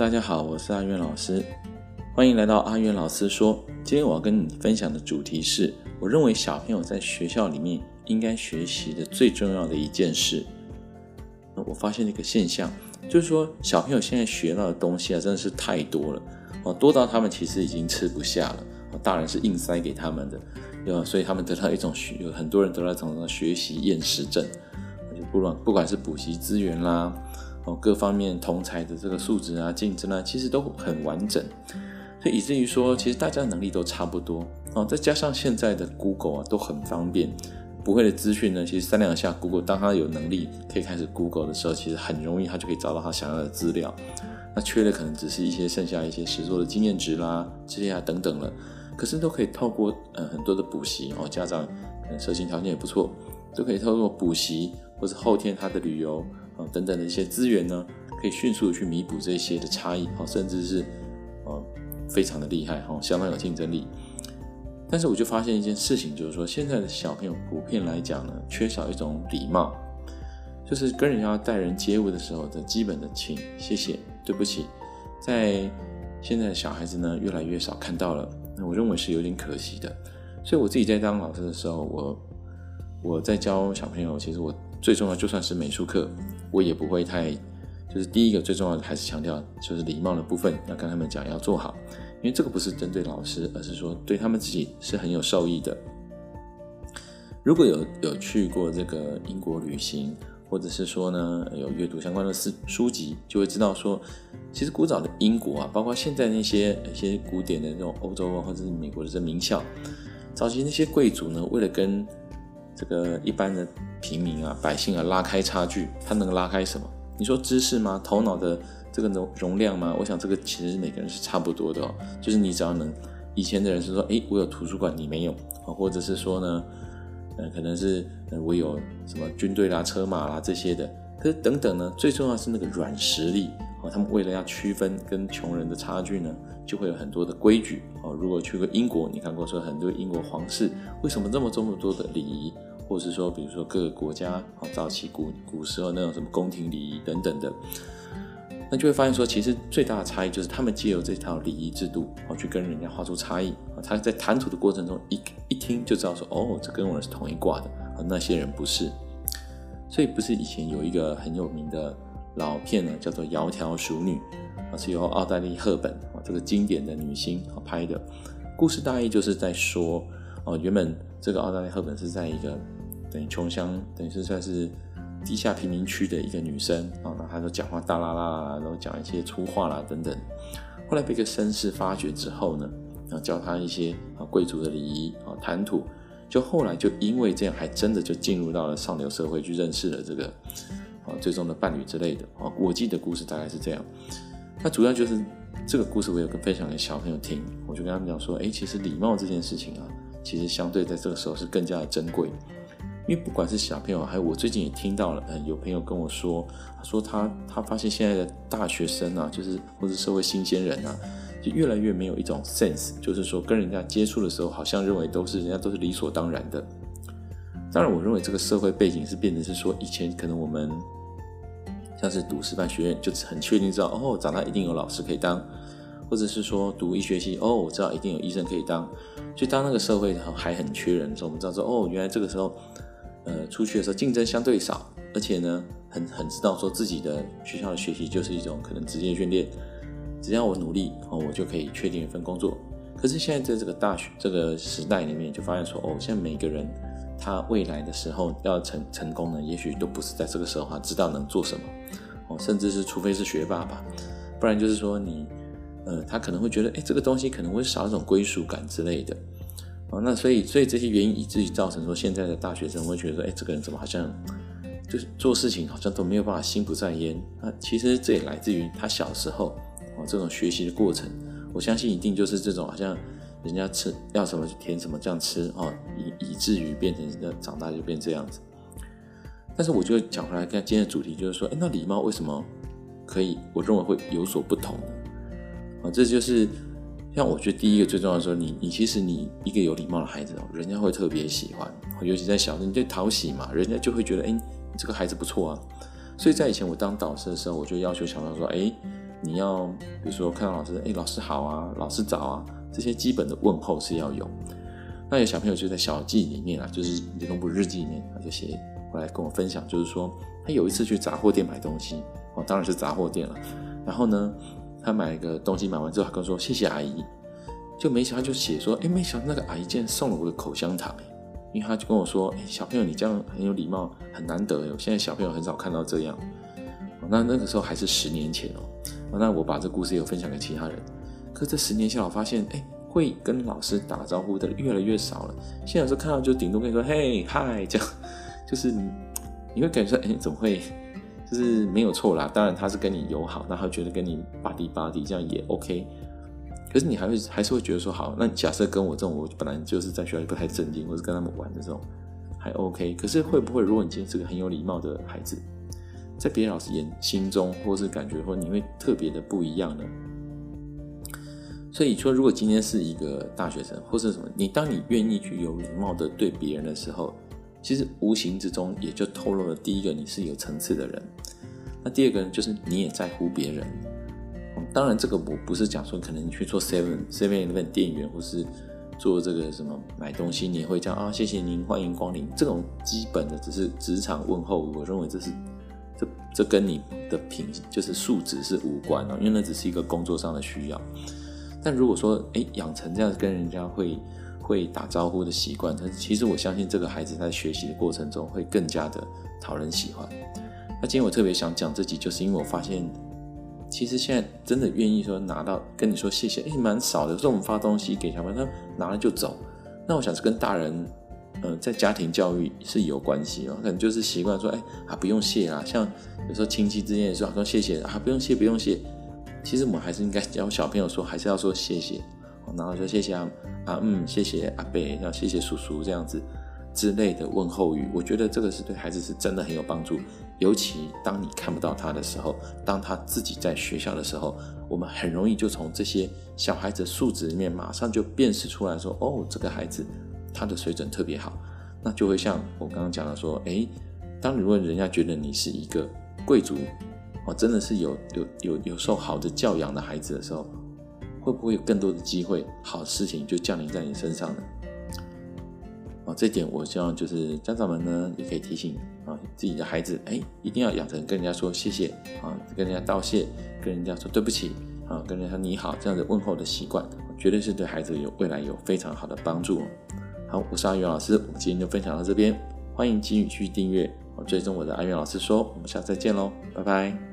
大家好，我是阿渊老师，欢迎来到阿渊老师说。今天我要跟你分享的主题是，我认为小朋友在学校里面应该学习的最重要的一件事。我发现了一个现象，就是说小朋友现在学到的东西啊，真的是太多了哦，多到他们其实已经吃不下了。大人是硬塞给他们的，对吧？所以他们得到一种学，有很多人得到一种学习厌食症，就不管不管是补习资源啦。哦，各方面同才的这个素质啊、竞争啊，其实都很完整，所以以至于说，其实大家能力都差不多哦。再加上现在的 Google 啊，都很方便，不会的资讯呢，其实三两下 Google，当他有能力可以开始 Google 的时候，其实很容易他就可以找到他想要的资料。那缺的可能只是一些剩下一些实作的经验值啦、这些啊等等了，可是都可以透过呃很多的补习哦，家长可能社经条件也不错，都可以透过补习或者后天他的旅游。等等的一些资源呢，可以迅速的去弥补这些的差异，甚至是呃非常的厉害哈，相当有竞争力。但是我就发现一件事情，就是说现在的小朋友普遍来讲呢，缺少一种礼貌，就是跟人家待人接物的时候的基本的请、谢谢、对不起，在现在的小孩子呢越来越少看到了，那我认为是有点可惜的。所以我自己在当老师的时候，我我在教小朋友，其实我。最重要，就算是美术课，我也不会太，就是第一个最重要的还是强调就是礼貌的部分，要跟他们讲要做好，因为这个不是针对老师，而是说对他们自己是很有受益的。如果有有去过这个英国旅行，或者是说呢有阅读相关的书书籍，就会知道说，其实古早的英国啊，包括现在那些一些古典的那种欧洲啊，或者是美国的这名校，早期那些贵族呢，为了跟这个一般的平民啊、百姓啊，拉开差距，他能拉开什么？你说知识吗？头脑的这个容容量吗？我想这个其实是每个人是差不多的哦。就是你只要能，以前的人是说，诶，我有图书馆，你没有啊，或者是说呢，呃，可能是呃我有什么军队啦、车马啦这些的。可是等等呢，最重要是那个软实力哦。他们为了要区分跟穷人的差距呢，就会有很多的规矩哦。如果去过英国，你看过说很多英国皇室为什么这么这么多的礼仪？或是说，比如说各个国家啊，早期古古时候那种什么宫廷礼仪等等的，那就会发现说，其实最大的差异就是他们借由这套礼仪制度，哦，去跟人家画出差异啊。他在谈吐的过程中一一听就知道说，哦，这跟我是同一挂的啊，那些人不是。所以不是以前有一个很有名的老片呢，叫做《窈窕淑女》啊，是由奥黛丽·赫本啊这个经典的女星啊拍的。故事大意就是在说，哦，原本这个奥黛丽·赫本是在一个等于穷乡，等于是算是地下贫民区的一个女生啊，那她都讲话大啦啦啦，然后讲一些粗话啦等等。后来被一个绅士发掘之后呢，然后教她一些啊贵族的礼仪啊谈吐，就后来就因为这样，还真的就进入到了上流社会去认识了这个啊最终的伴侣之类的啊。我记得故事大概是这样。那主要就是这个故事，我有跟分享给小朋友听，我就跟他们讲说，哎，其实礼貌这件事情啊，其实相对在这个时候是更加的珍贵。因为不管是小朋友，还有我最近也听到了，嗯，有朋友跟我说，他说他他发现现在的大学生啊，就是或者社会新鲜人啊，就越来越没有一种 sense，就是说跟人家接触的时候，好像认为都是人家都是理所当然的。当然，我认为这个社会背景是变成是说，以前可能我们像是读师范学院，就很确定知道哦，长大一定有老师可以当，或者是说读医学系，哦，我知道一定有医生可以当。就当那个社会还很缺人的时候，我们知道说，哦，原来这个时候。呃，出去的时候竞争相对少，而且呢，很很知道说自己的学校的学习就是一种可能职业训练，只要我努力哦，我就可以确定一份工作。可是现在在这个大学这个时代里面，就发现说哦，现在每个人他未来的时候要成成功呢，也许都不是在这个时候他知道能做什么哦，甚至是除非是学霸吧，不然就是说你呃，他可能会觉得哎，这个东西可能会少一种归属感之类的。哦，那所以，所以这些原因以至于造成说，现在的大学生会觉得说，哎，这个人怎么好像就是做事情好像都没有办法心不在焉。那其实这也来自于他小时候哦这种学习的过程。我相信一定就是这种好像人家吃要什么就填什么这样吃哦，以以至于变成那长大就变这样子。但是我就讲回来，看今天的主题就是说，哎，那礼貌为什么可以？我认为会有所不同啊，这就是。像我觉得第一个最重要的时候，你你其实你一个有礼貌的孩子哦，人家会特别喜欢，尤其在小时候，你就讨喜嘛，人家就会觉得，哎，你这个孩子不错啊。所以在以前我当导师的时候，我就要求小朋友说，哎，你要比如说看到老师，哎，老师好啊，老师早啊，这些基本的问候是要有。那有小朋友就在小记里面啊，就是儿童部日记里面，他就写过来跟我分享，就是说他有一次去杂货店买东西，哦，当然是杂货店了。然后呢，他买一个东西买完之后，他跟我说谢谢阿姨，就没想到就写说，哎，没想到那个阿姨竟然送了我个口香糖，因为他就跟我说，哎，小朋友你这样很有礼貌，很难得，我现在小朋友很少看到这样。那那个时候还是十年前哦，那我把这故事也有分享给其他人。可这十年下，我发现，哎，会跟老师打招呼的越来越少了。现在有时候看到就顶多跟你说，嘿，嗨，这样，就是你，你会感觉说，哎，怎么会，就是没有错啦。当然他是跟你友好，那他觉得跟你巴迪巴迪这样也 OK。可是你还会还是会觉得说，好，那假设跟我这种，我本来就是在学校不太正经，或是跟他们玩的这种，还 OK。可是会不会，如果你今天是个很有礼貌的孩子？在别人老师眼心中，或是感觉，或你会特别的不一样呢？所以说，如果今天是一个大学生，或是什么，你当你愿意去有礼貌的对别人的时候，其实无形之中也就透露了第一个你是有层次的人。那第二个呢，就是你也在乎别人。当然，这个我不是讲说，可能你去做 seven seven eleven 店员，或是做这个什么买东西，你也会讲啊，谢谢您，欢迎光临。这种基本的只是职场问候，我认为这是。这这跟你的品就是素质是无关的，因为那只是一个工作上的需要。但如果说，哎，养成这样跟人家会会打招呼的习惯，但是其实我相信这个孩子在学习的过程中会更加的讨人喜欢。那今天我特别想讲这集，就是因为我发现，其实现在真的愿意说拿到跟你说谢谢，哎，蛮少的。有时候我们发东西给小朋友，他拿了就走。那我想是跟大人。嗯，在家庭教育是有关系哦，可能就是习惯说，哎啊，不用谢啦。像有时候亲戚之间也说，说谢谢啊，不用谢，不用谢。其实我们还是应该教小朋友说，还是要说谢谢。然后就谢谢啊啊，嗯，谢谢阿伯，要谢谢叔叔这样子之类的问候语。我觉得这个是对孩子是真的很有帮助。尤其当你看不到他的时候，当他自己在学校的时候，我们很容易就从这些小孩子素质里面马上就辨识出来说，哦，这个孩子。他的水准特别好，那就会像我刚刚讲的说，诶，当如果人家觉得你是一个贵族，哦，真的是有有有有受好的教养的孩子的时候，会不会有更多的机会，好事情就降临在你身上呢？哦，这点我希望就是家长们呢也可以提醒啊自己的孩子，诶，一定要养成跟人家说谢谢啊，跟人家道谢，跟人家说对不起啊，跟人家说你好这样的问候的习惯，绝对是对孩子有未来有非常好的帮助。好，我是阿元老师，我们今天就分享到这边，欢迎继续去订阅，追踪我的阿元老师说，我们下次再见喽，拜拜。